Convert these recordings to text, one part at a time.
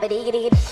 Boom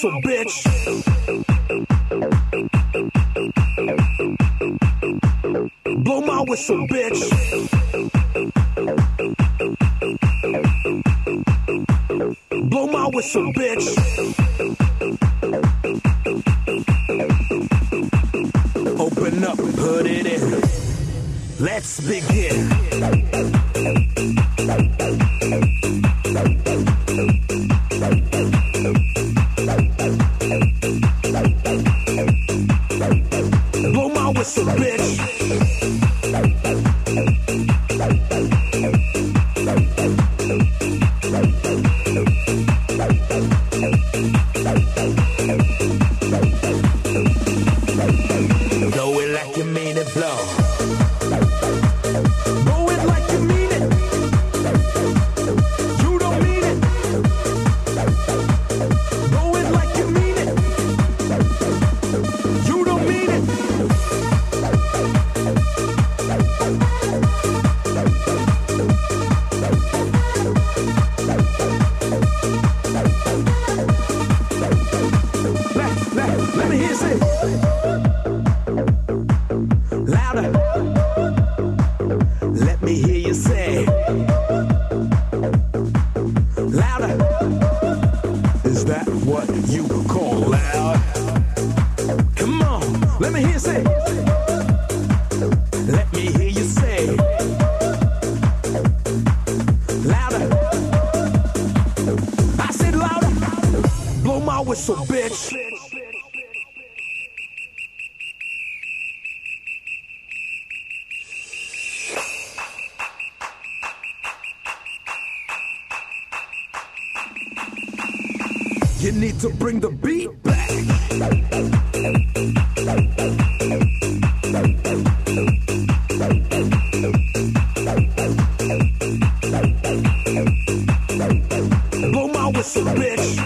council, bitch. Blow my whistle, bitch. Blow my whistle, bitch. Open up put it in. Let's begin. pussy bitch.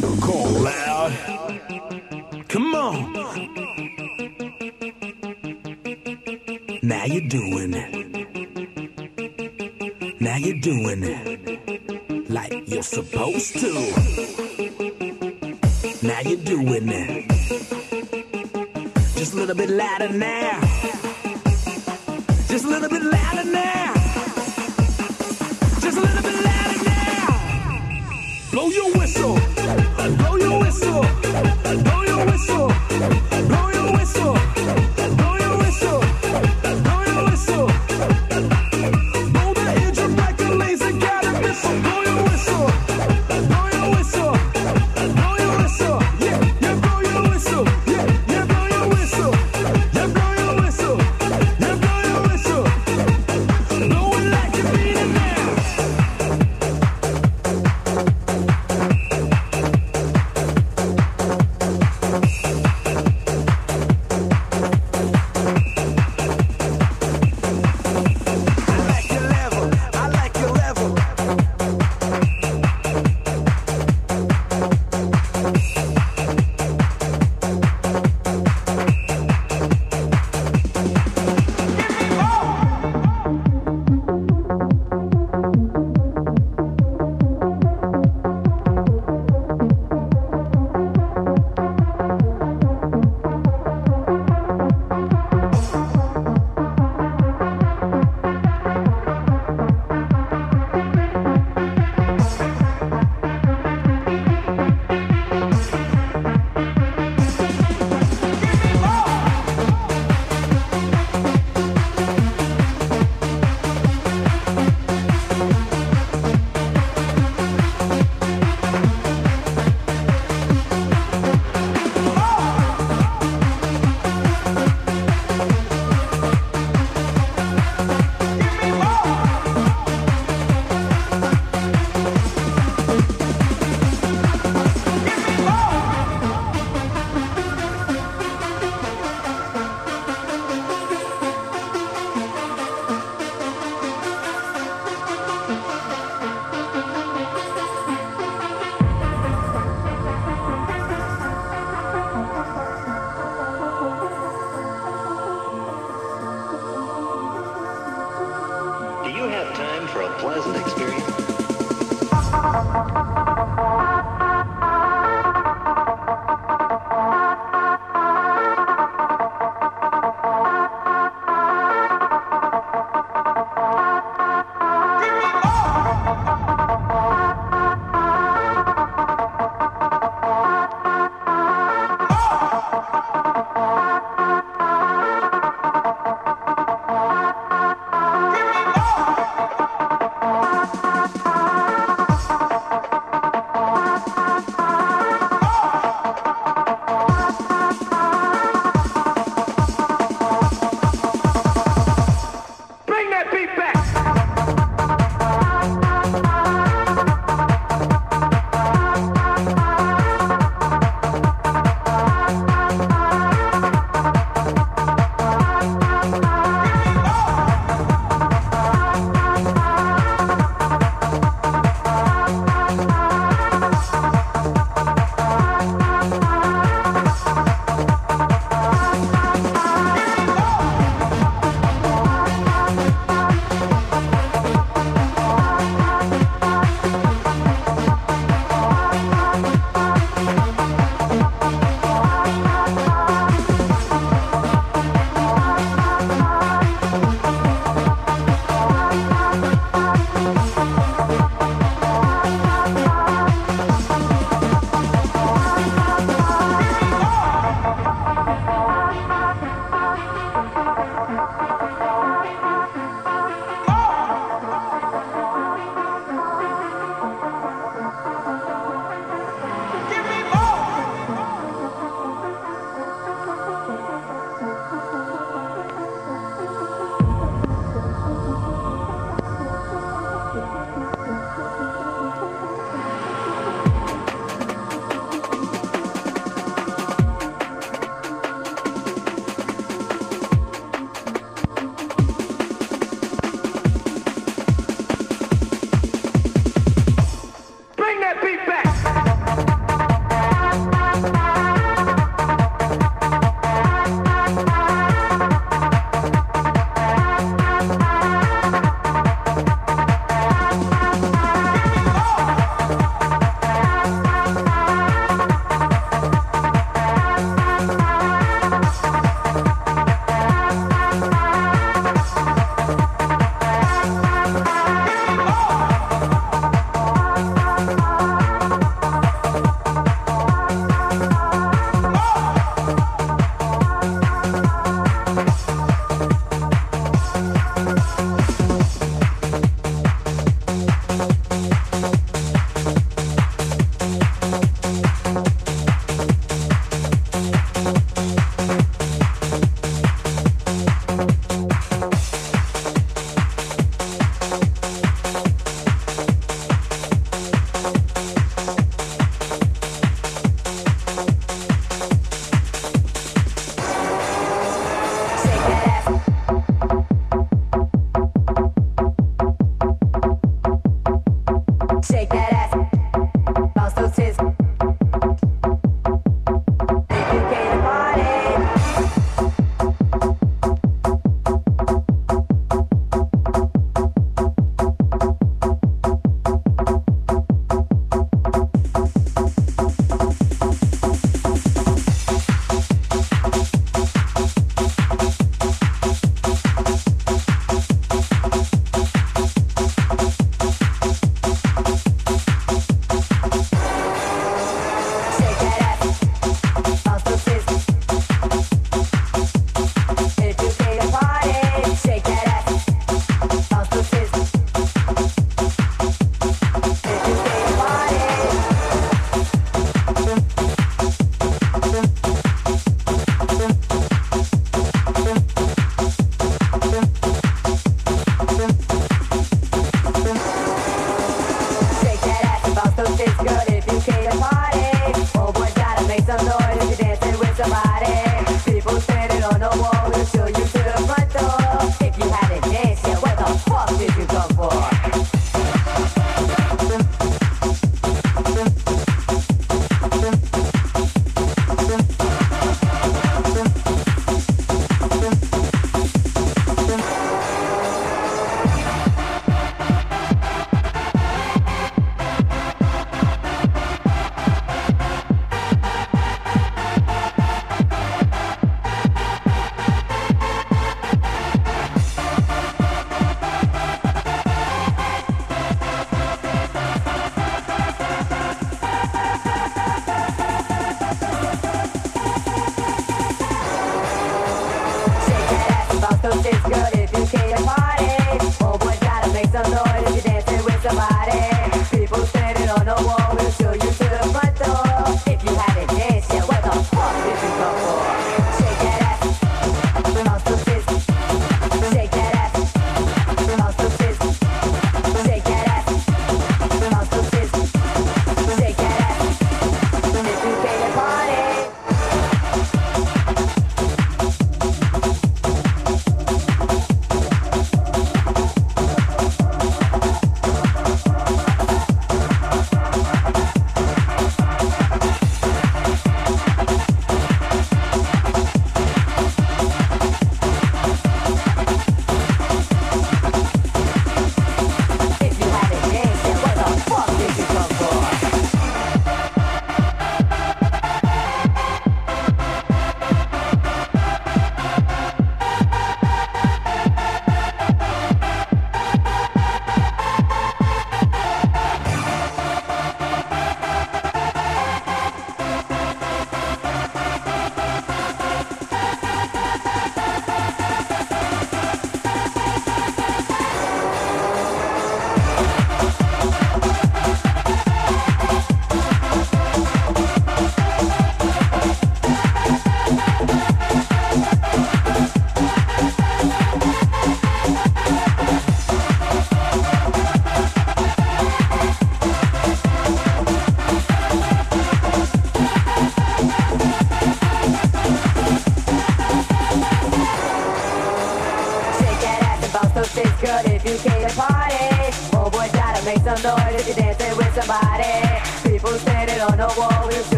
you call loud. Come on. Now you're doing it. Now you're doing it like you're supposed to. Now you're doing it. Just a little bit louder now. Just a little bit louder now. Just a little bit louder now. Blow your whistle whistle, blow your whistle.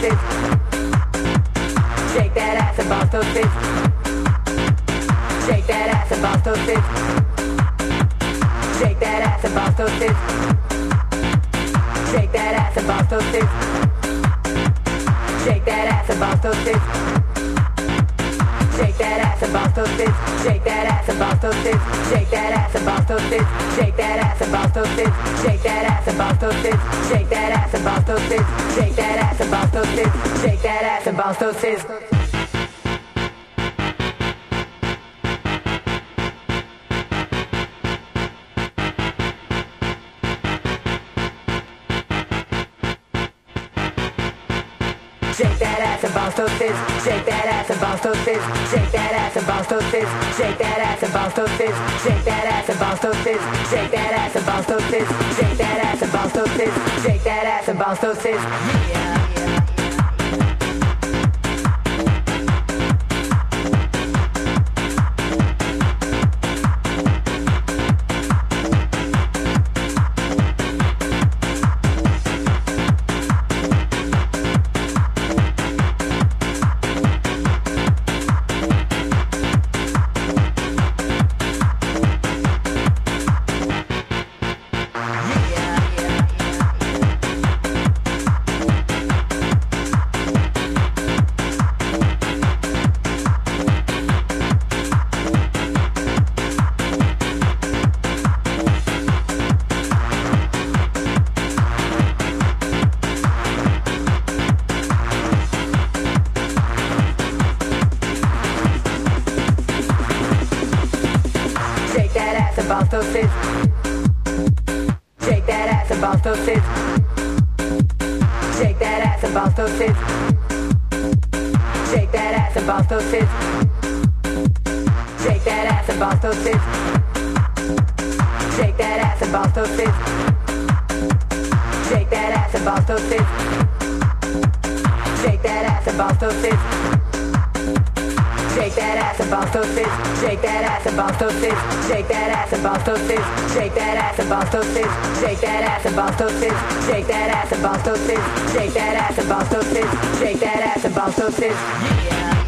Shake that ass and bounce those tits. Shake that ass and bounce those tits. Shake that ass and bounce. Shake that ass and bounce. Shake that ass and bounce. Shake that ass and bounce. Shake that ass and bounce. Shake that ass and bounce. Shake that ass and bounce. Shake that ass and bounce. Shake that ass and bounce. Shake that tits. Shake that ass and bounce those tits. Shake that ass and bounce those tits. Shake that ass and bounce those tits. Shake that ass and bounce those tits. Shake that ass and bounce those tits. Shake that ass and bounce those tits. Shake that ass and bounce those tits. Shake that ass and bounce those tits. Shake and those tits. Shake that ass and bounce those tits. Shake that ass and bounce those tits. Shake that ass and bounce those tits. Shake that ass and bounce those tits. Shake that ass and bounce those tits. Shake that ass bounce those tits. Shake that ass bounce those tits. Shake that ass and bounce those tits. Shake that ass and bounce those tits. Shake that ass and bounce those tits. Shake that ass and bounce those tits. Shake that ass and bounce those tits. Shake that ass and bounce those tits. Shake that ass and bounce those tits. Shake that ass and bounce those tits.